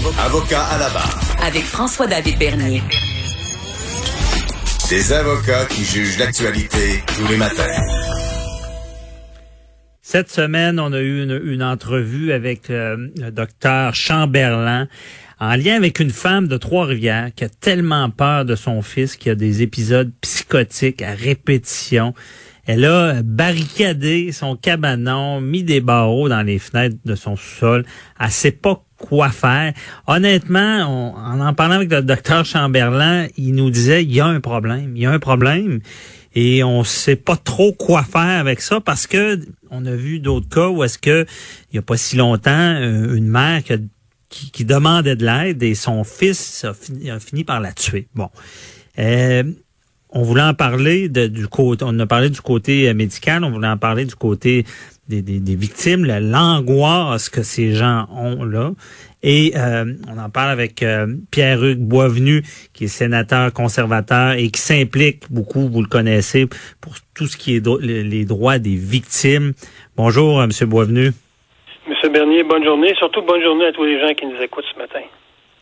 Avocat à la barre. Avec François-David Bernier. Des avocats qui jugent l'actualité tous les matins. Cette semaine, on a eu une, entrevue avec euh, le docteur Chamberlain en lien avec une femme de Trois-Rivières qui a tellement peur de son fils qui a des épisodes psychotiques à répétition. Elle a barricadé son cabanon, mis des barreaux dans les fenêtres de son sous-sol. Elle sait pas quoi faire. Honnêtement, en en parlant avec le docteur Chamberlain, il nous disait il y a un problème, il y a un problème et on sait pas trop quoi faire avec ça parce que on a vu d'autres cas où est-ce que il y a pas si longtemps euh, une mère qui, demandait de l'aide et son fils a fini, par la tuer. Bon. Euh, on voulait en parler de, du côté, on a parlé du côté euh, médical, on voulait en parler du côté des, des, des victimes, l'angoisse que ces gens ont là. Et euh, on en parle avec euh, Pierre-Hugues Boisvenu, qui est sénateur conservateur et qui s'implique beaucoup, vous le connaissez, pour tout ce qui est les droits des victimes. Bonjour, Monsieur Boisvenu. Monsieur Bernier, bonne journée. Surtout bonne journée à tous les gens qui nous écoutent ce matin.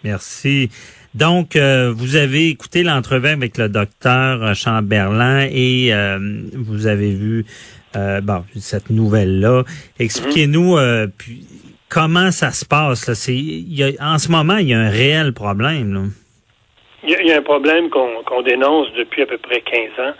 Merci. Donc, euh, vous avez écouté l'entrevue avec le docteur Chamberlain et euh, vous avez vu euh, bon, cette nouvelle-là. Expliquez-nous puis, comment ça se passe. Là? y en ce moment, il y a un réel problème. Là. Il, y a, un problème qu'on dénonce depuis à peu près 15 ans.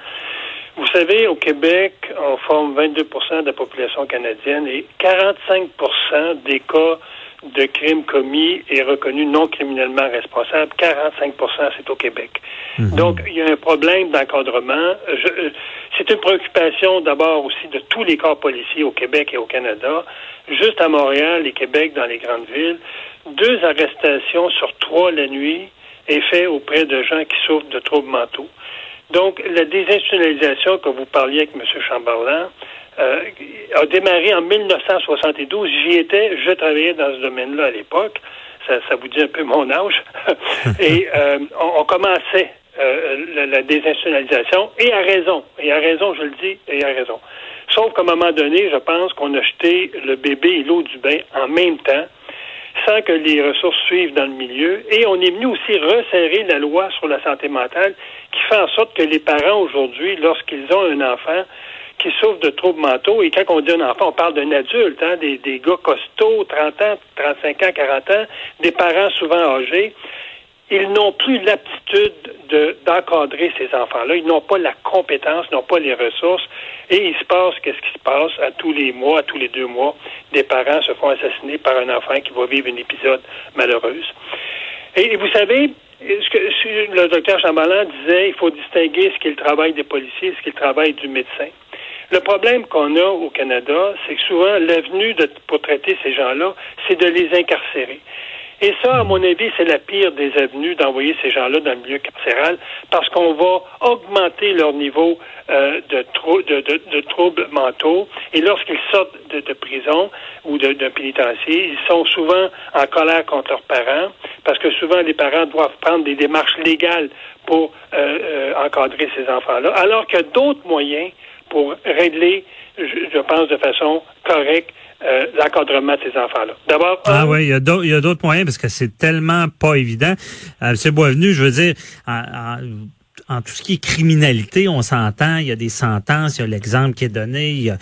Vous savez, au Québec, on forme 22% de la population canadienne et 45% des cas de crimes commis est reconnu non criminellement responsable. 45% c'est au Québec. Mhm. Donc, il y a un problème d'encadrement. Euh, c'est une préoccupation d'abord aussi de tous les corps policiers au Québec et au Canada. Juste à Montréal et Québec, dans les grandes villes, deux arrestations sur trois la nuit est fait auprès de gens qui souffrent de troubles mentaux. Donc, la désinstitutionnalisation que vous parliez avec M. Chamberlain, euh, a démarré en 1972. J'y étais, je travaillais dans ce domaine-là à l'époque. Ça, vous dit un peu mon âge. et euh, on, commençait euh, la, la, désinstitutionnalisation, et à raison. Et à raison, je le dis, et à raison. Sauf qu'à un moment donné, je pense qu'on a jeté le bébé et l'eau du bain en même temps, sans que les ressources suivent dans le milieu. Et on est venu aussi resserrer la loi sur la santé mentale, qui fait en sorte que les parents aujourd'hui, lorsqu'ils ont un enfant, qui souffrent de troubles mentaux. Et quand on dit un enfant, on parle d'un adulte, hein, des, des gars costauds, 30 ans, 35 ans, 40 ans, des parents souvent âgés. Ils n'ont plus l'aptitude d'encadrer ces enfants-là. Ils n'ont pas la compétence, n'ont pas les ressources. Et il se passe, qu'est-ce qui se passe? À tous les mois, à tous les deux mois, des parents se font assassiner par un enfant qui va vivre un épisode malheureuse. Et, vous savez, ce que le docteur Chamberlain disait, il faut distinguer ce qui est le travail des policiers et ce qui est le travail du médecin. Le problème qu'on a au Canada, c'est que souvent, l'avenue pour traiter ces gens-là, c'est de les incarcérer. Et ça, à mon avis, c'est la pire des avenues d'envoyer ces gens-là dans le milieu carcéral parce qu'on va augmenter leur niveau euh, de, de, troubles mentaux. Et lorsqu'ils sortent de, prison ou d'un pénitencier, ils sont souvent en colère contre leurs parents parce que souvent les parents doivent prendre des démarches légales pour euh, euh, encadrer ces enfants-là, alors a d'autres moyens pour régler, je, pense, de façon correcte euh, l'encadrement de ces enfants-là. D'abord, ah oui, il y a d'autres moyens parce que c'est tellement pas évident. Euh, M. Boisvenu, je veux dire, en tout ce qui est criminalité, on s'entend, il y a des sentences, il y a l'exemple qui est donné, il y a,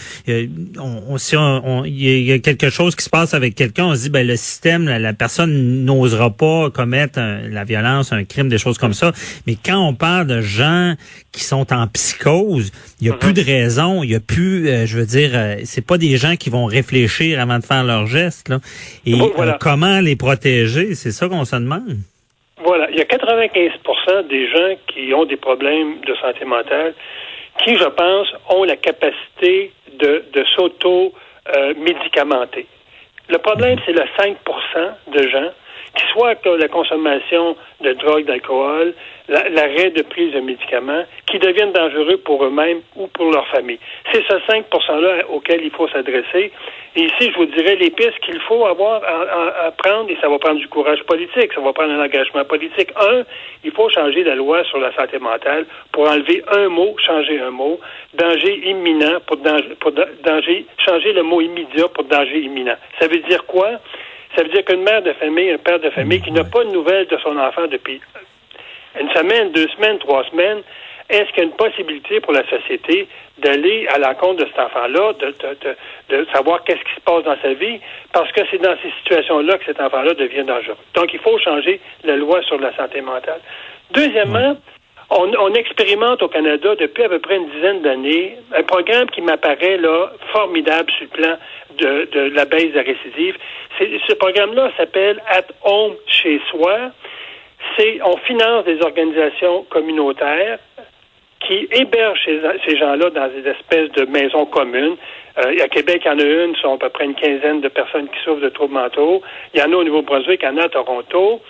on, si on, il y a quelque chose qui se passe avec quelqu'un, on se dit, ben le système, la, personne n'osera pas commettre la violence, un crime, des choses comme ça. Mais quand on parle de gens qui sont en psychose, il y a plus de raison, il y a plus, euh, je veux dire, euh, c'est pas des gens qui vont réfléchir avant de faire leurs gestes. Là. Et euh, comment les protéger, c'est ça qu'on se demande. Voilà, il y a 95% des gens qui ont des problèmes de santé mentale qui, je pense, ont la capacité de, de s'auto-médicamenter. Le problème, c'est le 5% de gens soit que la consommation de drogue, d'alcool, l'arrêt de prise de médicaments, qui deviennent dangereux pour eux-mêmes ou pour leur famille. C'est ce 5 %-là auquel il faut s'adresser. Et ici, je vous dirais les pistes qu'il faut avoir à, prendre, et ça va prendre du courage politique, ça va prendre un engagement politique. Un, il faut changer la loi sur la santé mentale pour enlever un mot, changer un mot, danger imminent pour danger, pour danger changer le mot immédiat pour danger imminent. Ça veut dire quoi? Ça veut dire qu'une mère de famille, un père de famille qui n'a pas de nouvelles de son enfant depuis une semaine, deux semaines, trois semaines, est-ce qu'il y a une possibilité pour la société d'aller à l'encontre de cet enfant-là, de, de, de, savoir qu'est-ce qui se passe dans sa vie, parce que c'est dans ces situations-là que cet enfant-là devient dangereux. Donc, il faut changer la loi sur la santé mentale. Deuxièmement, on, on, expérimente au Canada depuis à peu près une dizaine d'années un programme qui m'apparaît là formidable sur le plan de, de la baisse de la récidive. Ce programme-là s'appelle At Home chez soi. C'est on finance des organisations communautaires qui hébergent ces, gens-là dans des espèces de maisons communes. Euh, à Québec, il y en a une, sont à peu près une quinzaine de personnes qui souffrent de troubles mentaux. Il y en a au Nouveau-Brunswick, il y en a à Toronto.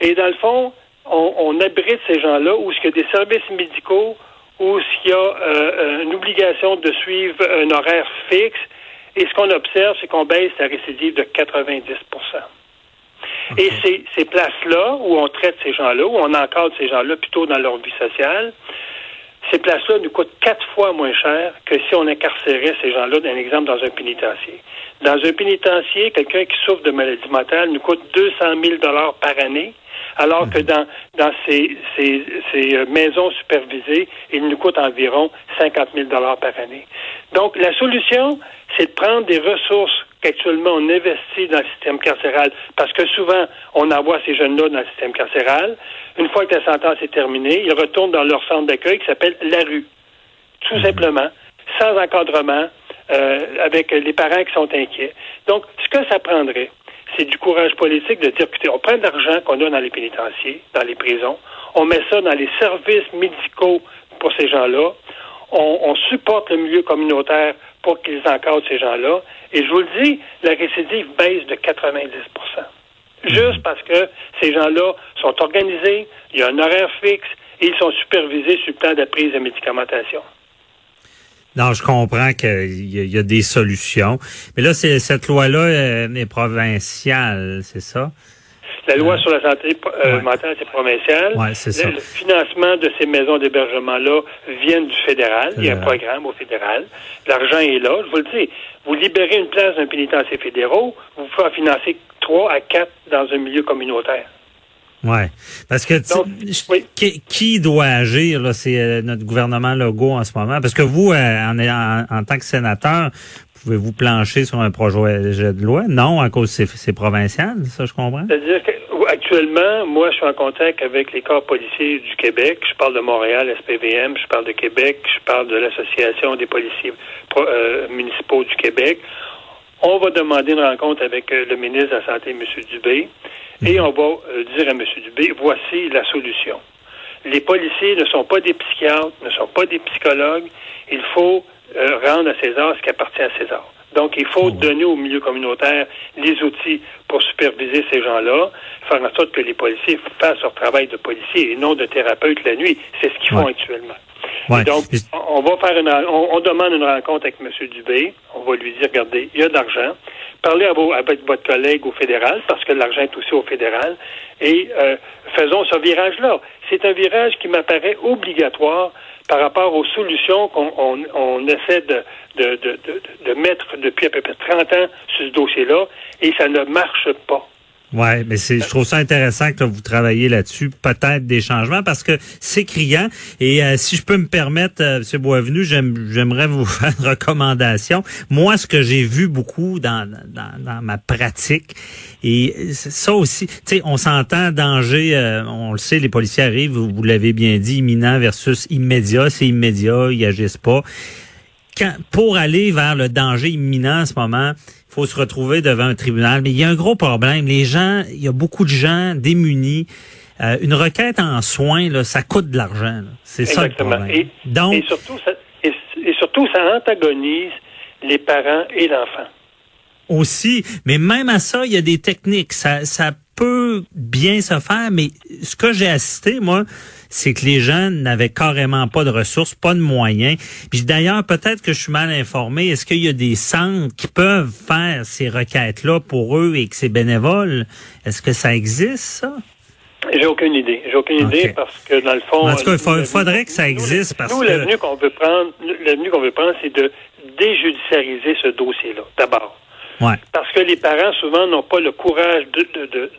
Et dans le fond, on, on abrite ces gens-là où il y a des services médicaux, où il y a euh, une obligation de suivre un horaire fixe. Et ce qu'on observe, c'est qu'on baisse la récidive de 90% Et ces, ces places-là, où on traite ces gens-là, où on encadre ces gens-là plutôt dans leur vie sociale, ces places-là nous coûtent quatre fois moins cher que si on incarcérait ces gens-là, d'un exemple, dans un pénitencier. Dans un pénitencier, quelqu'un qui souffre de maladie mentale nous coûte 200 000 par année, alors que dans, dans ces, ces, ces euh, maisons supervisées, il nous coûte environ 50 000 par année. Donc, la solution, c'est de prendre des ressources qu'actuellement on investit dans le système carcéral, parce que souvent, on envoie ces jeunes-là dans le système carcéral. Une fois que la sentence est terminée, ils retournent dans leur centre d'accueil qui s'appelle la rue. Tout simplement, sans encadrement, euh, avec les parents qui sont inquiets. Donc, ce que ça prendrait, c'est du courage politique de dire, écoutez, on prend de l'argent qu'on a dans les pénitenciers, dans les prisons, on met ça dans les services médicaux pour ces gens-là, on, on supporte le milieu communautaire pour qu'ils encadrent ces gens-là. Et je vous le dis, la récidive baisse de 90% Juste parce que ces gens-là sont organisés, il y a un horaire fixe et ils sont supervisés sur le plan de prise de médicamentation. Non, je comprends qu'il y, a des solutions. Mais là, c'est, cette loi-là euh, est provinciale, c'est ça? La loi sur la santé euh, mentale, c'est provincial. Ouais, c'est ça. Le, financement de ces maisons d'hébergement-là vient du fédéral. Il y a un programme au fédéral. L'argent est là. Je vous le dis, vous libérez une place d'un pénitencier fédéraux, vous pouvez en financer trois à quatre dans un milieu communautaire. Ouais, parce que qui, doit agir là, c'est euh, notre gouvernement logo en ce moment. Parce que vous, euh, en, en, en, tant que sénateur, pouvez-vous plancher sur un projet de loi? Non, à cause c'est, c'est provincial, ça je comprends. C'est-à-dire qu'actuellement, moi, je suis en contact avec les corps policiers du Québec. Je parle de Montréal, SPVM. Je parle de Québec. Je parle de l'association des policiers euh, municipaux du Québec. On va demander une rencontre avec le ministre de la Santé, M. Dubé. Et on va euh, dire à M. Dubé, voici la solution. Les policiers ne sont pas des psychiatres, ne sont pas des psychologues. Il faut euh, rendre à César ce qui appartient à César. Donc, il faut donner au milieu communautaire les outils pour superviser ces gens-là, faire en sorte que les policiers fassent leur travail de policier et non de thérapeute la nuit. C'est ce qu'ils font actuellement. Donc, on va faire une, on, demande une rencontre avec M. Dubé. On va lui dire, regardez, il y a de l'argent parlez avec votre collègue au fédéral, parce que l'argent est aussi au fédéral, et euh, faisons ce virage-là. C'est un virage qui m'apparaît obligatoire par rapport aux solutions qu'on on, essaie de, de, de, de, mettre depuis à peu près 30 ans sur ce dossier-là, et ça ne marche pas. Ouais, mais c'est, je trouve ça intéressant que vous travaillez là-dessus, peut-être des changements, parce que c'est criant. Et euh, si je peux me permettre, euh, M. Boisvenu, j'aimerais vous faire une recommandation. Moi, ce que j'ai vu beaucoup dans, dans, dans, ma pratique, et ça aussi, tu sais, on s'entend danger, euh, on le sait, les policiers arrivent, vous, vous l'avez bien dit, imminent versus immédiat, c'est immédiat, ils agissent pas. Quand, pour aller vers le danger imminent en ce moment, faut se retrouver devant un tribunal. Mais il y a un gros problème. Les gens, il y a beaucoup de gens démunis. Euh, une requête en soins, là, ça coûte de l'argent. C'est ça le problème. Et, Donc, et surtout, ça, et, surtout, ça antagonise les parents et l'enfant. Aussi, mais même à ça, il y a des techniques. Ça, ça peut bien se faire, mais ce que j'ai assisté, moi, c'est que les gens n'avaient carrément pas de ressources, pas de moyens. Puis d'ailleurs, peut-être que je suis mal informé. Est-ce qu'il y a des centres qui peuvent faire ces requêtes-là pour eux et que c'est bénévole? Est-ce que ça existe, ça? J'ai aucune idée. J'ai aucune idée parce que dans le fond. En tout cas, il faudrait que ça existe parce nous, que. l'avenue qu'on veut prendre, l'avenue qu'on veut prendre, c'est de déjudiciariser ce dossier-là. D'abord. Ouais. Parce que les parents, souvent, n'ont pas le courage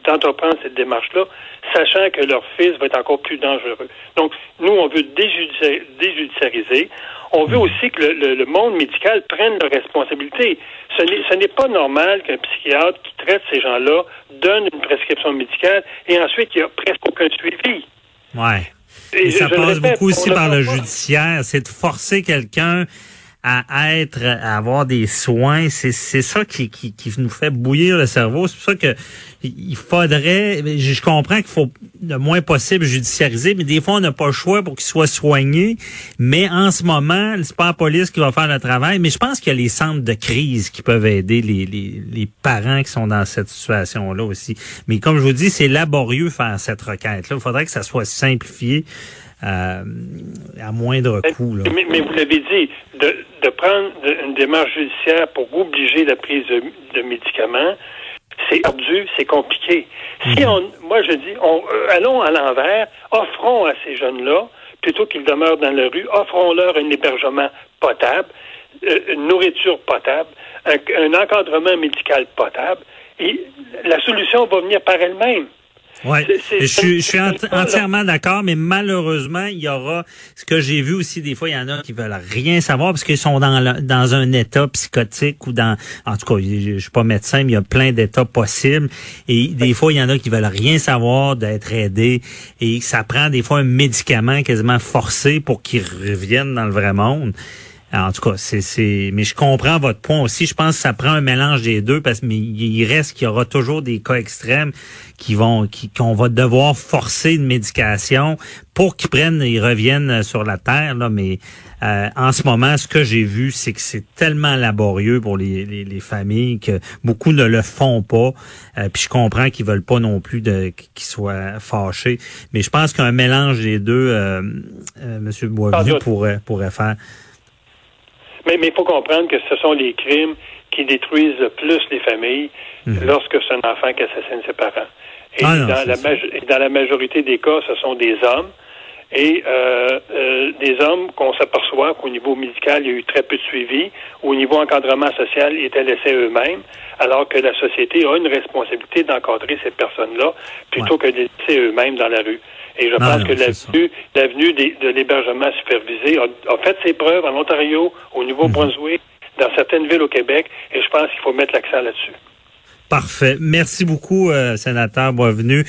d'entreprendre de, de, cette démarche-là, sachant que leur fils va être encore plus dangereux. Donc, nous, on veut déjudiciariser. On veut aussi que le, le, monde médical prenne leurs responsabilités. Ce n'est pas normal qu'un psychiatre qui traite ces gens-là donne une prescription médicale et ensuite il n'y a presque aucun suivi. Ouais. Et, ça passe beaucoup aussi par le judiciaire. C'est de forcer quelqu'un à être, à avoir des soins, c'est c'est ça qui, qui, qui nous fait bouillir le cerveau. C'est pour ça que il faudrait, je comprends qu'il faut le moins possible judiciariser, mais des fois on n'a pas le choix pour qu'il soit soigné. Mais en ce moment, c'est pas la police qui va faire le travail, mais je pense qu'il y a les centres de crise qui peuvent aider les, les, les parents qui sont dans cette situation-là aussi. Mais comme je vous dis, c'est laborieux faire cette requête-là. Il faudrait que ça soit simplifié. Euh, à moindre coût. Là. Mais, mais, vous l'avez dit, de, de prendre une démarche judiciaire pour obliger la prise de, de médicaments, c'est ardu, c'est compliqué. Si mhm. on, moi je dis, on, euh, allons à l'envers, offrons à ces jeunes-là, plutôt qu'ils demeurent dans la rue, offrons-leur un hébergement potable, euh, une nourriture potable, un, un, encadrement médical potable, et la solution va venir par elle-même. Oui, je, suis, je suis entièrement d'accord, mais malheureusement, il y aura ce que j'ai vu aussi des fois, il y en a qui veulent rien savoir parce qu'ils sont dans dans un état psychotique ou dans en tout cas, je, je suis pas médecin, mais il y a plein d'états possibles. Et des fois il y en a qui veulent rien savoir d'être aidés. Et ça prend des fois un médicament quasiment forcé pour qu'ils reviennent dans le vrai monde. En tout cas, c'est, c'est, mais je comprends votre point aussi. Je pense que ça prend un mélange des deux parce que il reste qu'il y aura toujours des cas extrêmes qui vont, qui, qu'on va devoir forcer une médication pour qu'ils prennent, ils reviennent sur la terre. Là, mais euh, en ce moment, ce que j'ai vu, c'est que c'est tellement laborieux pour les, les, les, familles que beaucoup ne le font pas. Euh, puis je comprends qu'ils veulent pas non plus de qu'ils soient fâchés. Mais je pense qu'un mélange des deux, euh, euh Monsieur Boisvenu pourrait pourrait faire. Mais il faut comprendre que ce sont les crimes qui détruisent le plus les familles mhm. lorsque c'est un enfant qui assassine ses parents. Et, ah dans, la dans, la majorité des cas, ce sont des hommes. Et euh, euh, des hommes qu'on s'aperçoit qu'au niveau médical, il y a eu très peu de suivi. Au niveau encadrement social, ils étaient laissés eux-mêmes, alors que la société a une responsabilité d'encadrer ces personnes-là plutôt que de les laisser eux-mêmes dans la rue. Et je pense que l'avenue, l'avenue de l'hébergement supervisé a, fait ses preuves en Ontario, au Nouveau-Brunswick, dans certaines villes au Québec, et je pense qu'il faut mettre l'accent là-dessus. Parfait. Merci beaucoup, euh, sénateur Boisvenu.